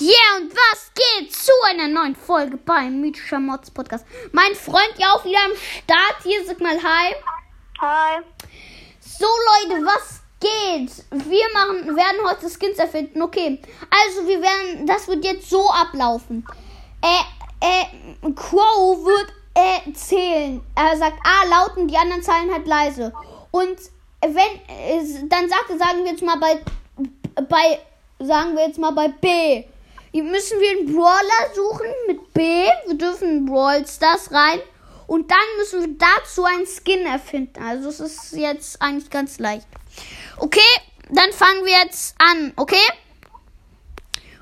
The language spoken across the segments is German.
Yeah, und was geht zu einer neuen Folge beim Mythischer Mods Podcast? Mein Freund ja auch wieder am Start. Hier, sag mal Hi. Hi. So, Leute, was geht? Wir machen, werden heute Skins erfinden. Okay, also wir werden, das wird jetzt so ablaufen. Äh, äh, Crow wird äh, zählen. Er sagt A laut und die anderen Zahlen halt leise. Und wenn, äh, dann sagt er, sagen wir jetzt mal bei, bei, sagen wir jetzt mal bei B. Müssen wir einen Brawler suchen mit B. Wir dürfen Brawl Stars rein. Und dann müssen wir dazu einen Skin erfinden. Also es ist jetzt eigentlich ganz leicht. Okay, dann fangen wir jetzt an, okay?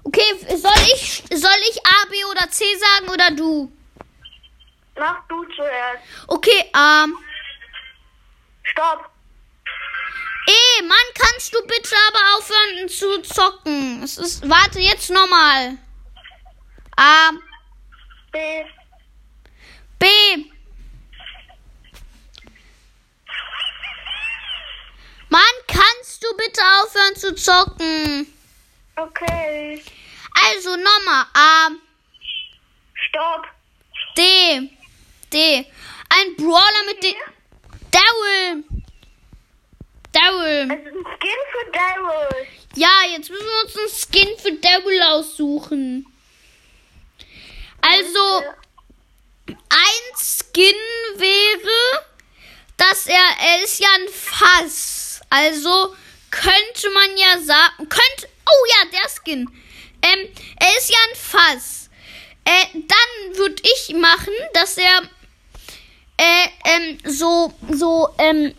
Okay, soll ich, soll ich A, B oder C sagen oder du? Mach du zuerst. Okay, ähm. Stopp. Eh, Mann, kannst du bitte aber aufhören zu zocken? Es ist, warte, jetzt nochmal. A, B. B. Mann, kannst du bitte aufhören zu zocken? Okay. Also nochmal. A, Stopp. D, D. Ein Brawler mit dem... Daryl. Daryl. Ist ein Skin für Daryl. Ja, jetzt müssen wir uns einen Skin für Daryl aussuchen. Also, ein Skin wäre, dass er, er ist ja ein Fass. Also könnte man ja sagen, könnte, oh ja, der Skin. Ähm, er ist ja ein Fass. Äh, dann würde ich machen, dass er, äh, ähm, so, so, ähm,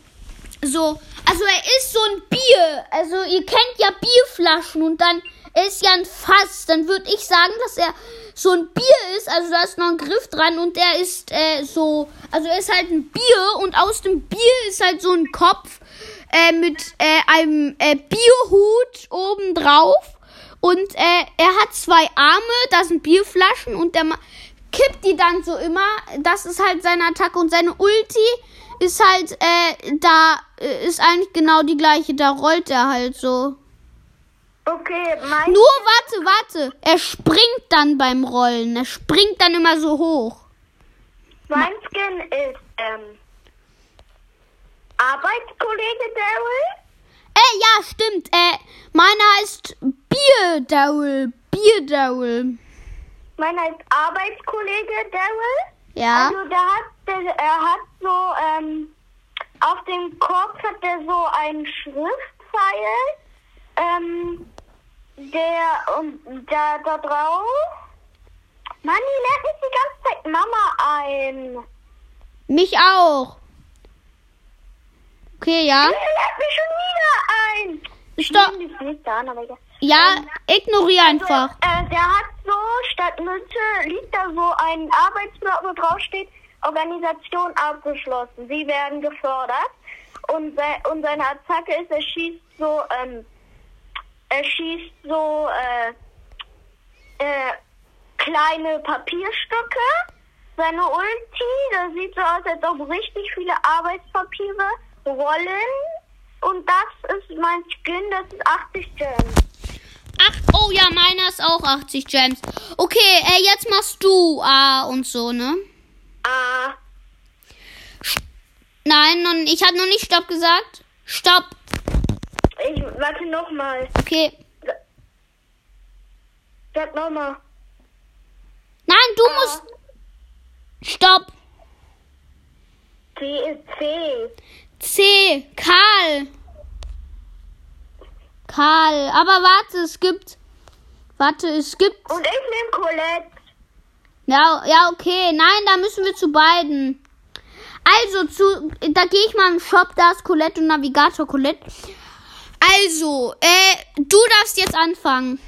so, also er ist so ein Bier. Also ihr kennt ja Bierflaschen und dann ist ja ein Fass. Dann würde ich sagen, dass er so ein Bier ist. Also da ist noch ein Griff dran und der ist äh, so, also er ist halt ein Bier und aus dem Bier ist halt so ein Kopf äh, mit äh, einem äh, Bierhut oben drauf. Und äh, er hat zwei Arme, da sind Bierflaschen und der kippt die dann so immer. Das ist halt seine Attacke und seine Ulti ist halt, äh, da äh, ist eigentlich genau die gleiche. Da rollt er halt so. Okay, mein Nur warte, warte. Er springt dann beim Rollen. Er springt dann immer so hoch. Mein Skin ist ähm, Arbeitskollege Daryl. Äh, ja, stimmt. Äh, meiner heißt Bier Daryl. Bier Daryl. Meiner ist Arbeitskollege Daryl. Ja. Also der hat, der, er hat so ähm, auf dem Kopf hat er so einen Schriftpfeil. Ähm, der und da, da drauf. Mann, die lernt nicht die ganze Zeit Mama ein. Mich auch. Okay, ja. Die lernt mich schon wieder ein. Stopp. Ich nehme nicht an, aber egal. Ja, ignoriere einfach. Äh, der hat so, statt Mitte liegt da so ein Arbeitsblatt, wo drauf steht, Organisation abgeschlossen. Sie werden gefördert. Und, se und seine Attacke ist, er schießt so, ähm, er schießt so, äh, äh, kleine Papierstücke. Seine Ulti, das sieht so aus, als ob richtig viele Arbeitspapiere rollen. Und das ist mein Skin, das ist 80 Gems. Ach, oh ja, meiner ist auch 80 Gems. Okay, äh, jetzt machst du A und so, ne? Ah. Nein, noch, ich habe noch nicht Stopp gesagt. Stopp. Ich warte nochmal. Okay. Sag nochmal. Nein, du musst. Stopp. C ist C. C. Karl. Karl. Aber warte, es gibt. Warte, es gibt. Und ich nehme Colette. Ja, ja, okay. Nein, da müssen wir zu beiden. Also, zu, da gehe ich mal im Shop, da ist Colette und Navigator Colette. Also, äh, du darfst jetzt anfangen.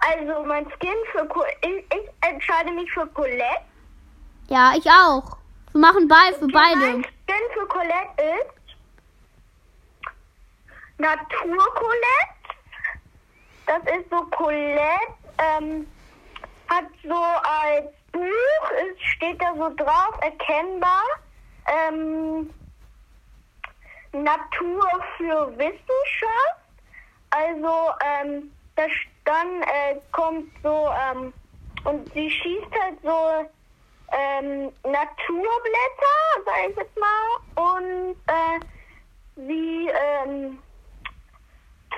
Also mein Skin für Co ich, ich entscheide mich für Colette. Ja, ich auch. Wir machen bei für beide. Mein Skin für Colette ist Natur. Das ist so Colette. Ähm, hat so als Buch, es steht da so drauf, erkennbar. Ähm, Natur für Wissenschaft. Also, ähm, da dann äh, kommt so, ähm, und sie schießt halt so ähm, Naturblätter, sag ich jetzt mal, und äh, sie ähm,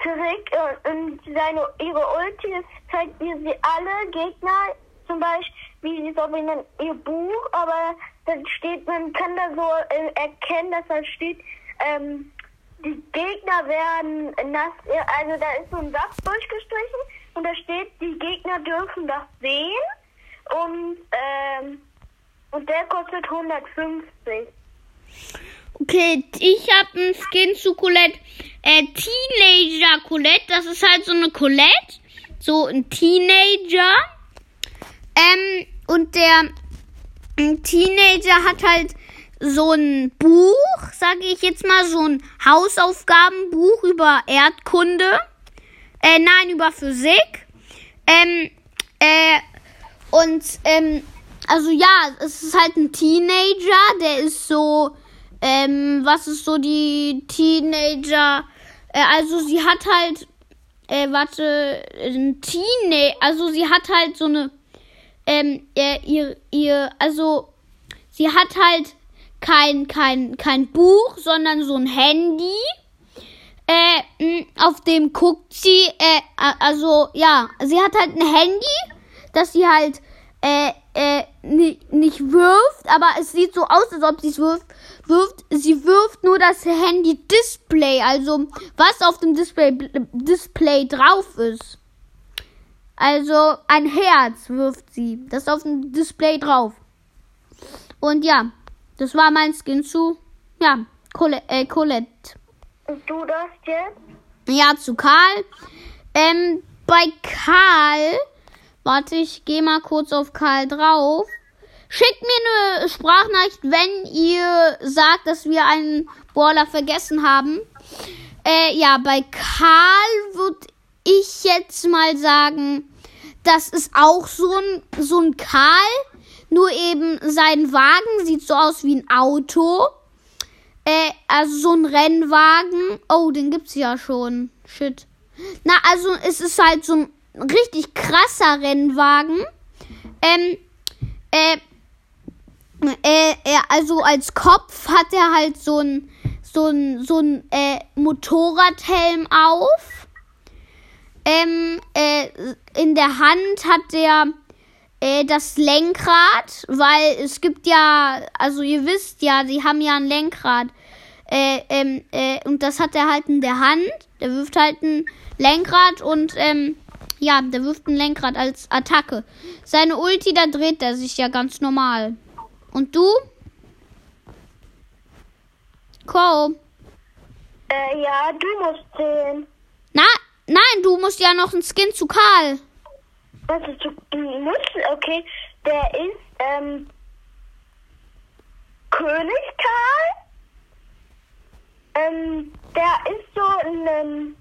trägt äh, und seine ihre Ulti zeigt ihr sie alle Gegner, zum Beispiel wie so wie in ihr Buch, aber dann steht, man kann da so äh, erkennen, dass da steht, ähm, die Gegner werden nass, also da ist so ein Satz durchgestrichen. Und da steht, die Gegner dürfen das sehen. Und ähm, und der kostet 150. Okay, ich habe einen Skin zu Colette. Äh, Teenager Colette. Das ist halt so eine Colette. So ein Teenager. Ähm, und der Teenager hat halt so ein Buch, sage ich jetzt mal, so ein Hausaufgabenbuch über Erdkunde. Äh, nein, über Physik. Ähm, äh, und, ähm, also ja, es ist halt ein Teenager, der ist so, ähm, was ist so die Teenager, äh, also sie hat halt, äh, warte, ein Teenager, also sie hat halt so eine, ähm, äh, ihr, ihr, also sie hat halt kein, kein, kein Buch, sondern so ein Handy. Äh, auf dem guckt sie, äh, also ja, sie hat halt ein Handy, dass sie halt äh, äh, nicht, nicht wirft, aber es sieht so aus, als ob sie es wirft, wirft. Sie wirft nur das Handy-Display, also was auf dem Display, Display drauf ist. Also ein Herz wirft sie. Das ist auf dem Display drauf. Und ja, das war mein Skin zu, ja, Colette. Äh, Colette. Und du das jetzt? Ja, zu Karl. Ähm, bei Karl Warte, ich gehe mal kurz auf Karl drauf. Schickt mir eine Sprachnachricht, wenn ihr sagt, dass wir einen Brawler vergessen haben. Äh, ja, bei Karl würde ich jetzt mal sagen, das ist auch so ein, so ein Karl. Nur eben sein Wagen sieht so aus wie ein Auto. Äh, also so ein Rennwagen. Oh, den gibt's ja schon. Shit. Na, also es ist halt so ein richtig krasser Rennwagen. Ähm, äh, äh, er, also als Kopf hat er halt so ein so ein so ein äh, Motorradhelm auf. Ähm, äh, in der Hand hat er äh, das Lenkrad, weil es gibt ja, also ihr wisst ja, sie haben ja ein Lenkrad. Äh, ähm, äh, und das hat er halt in der Hand. Der wirft halt ein Lenkrad und ähm, ja, der wirft ein Lenkrad als Attacke. Seine Ulti, da dreht er sich ja ganz normal. Und du? Co. Äh, ja, du musst sehen. Na, nein, du musst ja noch ein Skin zu Karl. Was ist du musst? Okay, der ist, ähm, König Karl. Ähm, der ist so ein, ähm,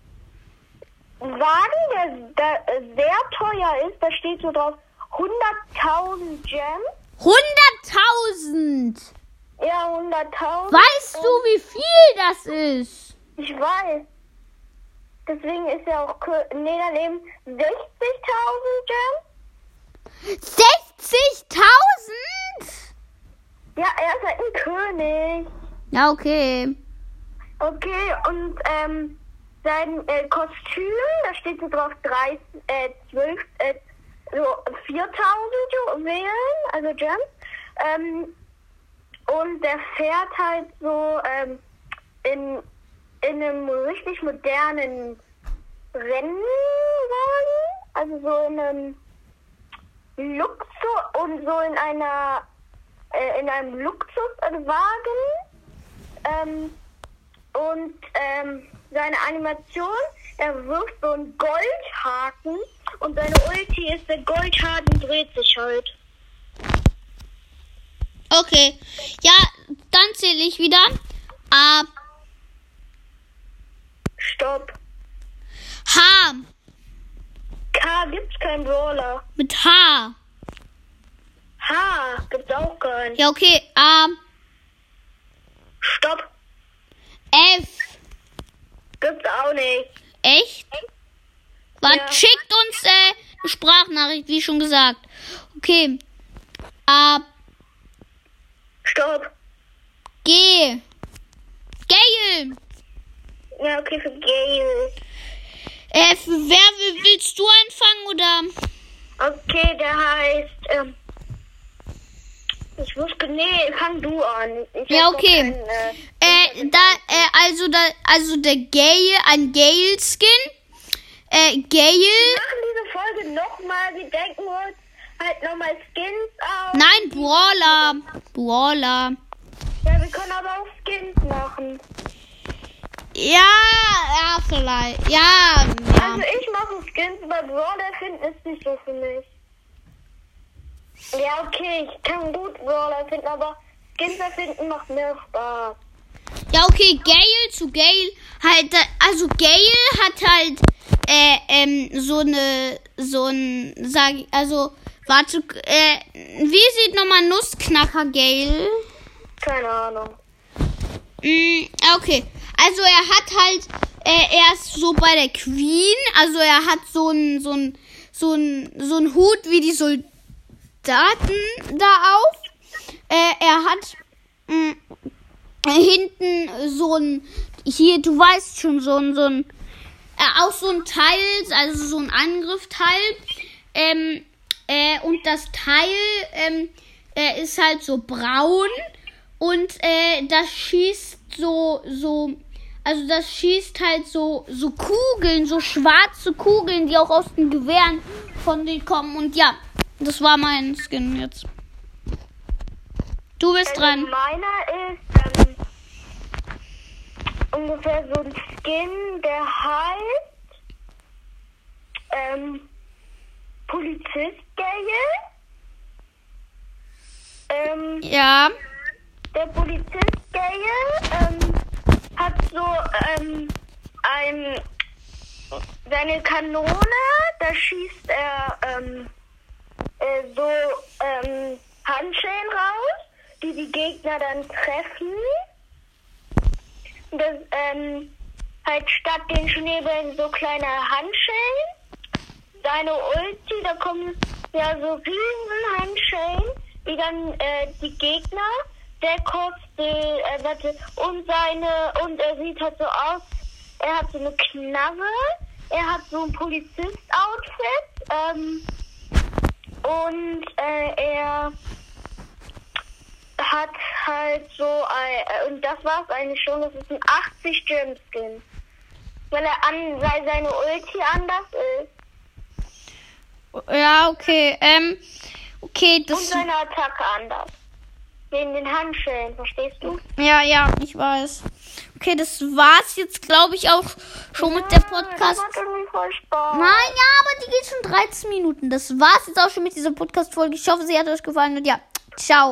Wagen, der, der sehr teuer ist, da steht so drauf 100.000 Gems. 100.000! Ja, 100.000. Weißt du, wie viel das ist? Ich weiß. Deswegen ist er auch. Nee, daneben 60.000 Gems. 60.000? Ja, er ist halt ein König. Ja, okay. Okay, und ähm, sein äh, Kostüm, da steht so drauf 30, äh, 12, äh, so 4000 Juwelen, also Gems. Ähm, und der fährt halt so ähm, in, in einem richtig modernen Rennwagen, also so in einem Luxus und so in einer äh, in einem Luxuswagen. Ähm, und ähm, seine Animation, er wirft so einen Goldhaken und seine Ulti ist der Goldhaken dreht sich halt. Okay. Ja, dann zähle ich wieder. A. Stopp. H. K gibt's keinen Brawler. Mit H. H gibt's auch keinen. Ja, okay. A. Stopp. F. Gibt's auch nicht. Echt? Warte, Ja. schickt uns äh, eine Sprachnachricht, wie schon gesagt. Okay. Ab Stopp. G. Gail. Ja, okay, für Gail. Äh, für wer will- willst du anfangen oder? Okay, der heißt, ähm, ich wusste, nee, fang du an. Ich Ja, okay. keinen, äh, Äh, da, äh, also da, also der Gale, ein Gale-Skin. Äh, Gale. Wir machen diese Folge nochmal. Wir denken uns halt nochmal Skins aus. Nein, Brawler. Brawler. Ja, wir können aber auch Skins machen. Ja, ja, vielleicht. Ja, ja. Also ich mache Skins, aber Brawler finden ist nicht so für mich. Ja, okay, ich kann gut Brawler finden, aber Skins erfinden macht mehr Spaß. Ja, okay, Gale zu Gale. Halt, also Gale hat halt, äh, ähm, so eine, so ein, sag ich, also, warte, äh, wie sieht nochmal Nussknacker Gale? Keine Ahnung. Mm, okay. Also er hat halt, äh, er ist so bei der Queen, also er hat so ein, so ein, so ein, so ein Hut wie die Soldaten da auf. Äh, er hat mh, hinten so ein, hier, du weißt schon, so ein, so ein, äh, auch so ein Teil, also so ein Angriffteil. Ähm, äh, und das Teil ähm, äh, ist halt so braun und äh, das schießt so, so, also das schießt halt so, so Kugeln, so schwarze Kugeln, die auch aus den Gewehren von denen kommen. Und ja, das war mein Skin jetzt. Du bist Also dran. meiner ist ähm, ungefähr so ein Skin, der heißt ähm, Polizist Gale. Ähm, Ja. der Polizist Gale ähm, hat so ähm, ein seine Kanone, da schießt er ähm, äh, so ähm, Handschellen raus, die die Gegner dann treffen. Das, ähm, halt statt den Schneebällen so kleine Handschellen. Seine Ulti, da kommen ja so riesen Handschellen, die dann äh, die Gegner, der kostet, äh, warte, und seine, und er sieht halt so aus, er hat so eine Knarre, er hat so ein Polizist-Outfit, ähm, und äh, er hat halt so ein, äh, und das war's eigentlich schon, das ist ein 80 Gem Skin. Weil er an, weil seine Ulti anders ist. Ja, okay. Ähm, okay, Und das. seine Attacke anders. Wegen den Handschellen, verstehst du? Ja, ja, ich weiß. Okay, das war's jetzt, glaube ich, auch schon mit der Podcast. Das macht irgendwie voll Spaß. Nein, ja, aber die geht schon 13 Minuten. Das war's jetzt auch schon mit dieser Podcast-Folge. Ich hoffe, sie hat euch gefallen und ja, ciao.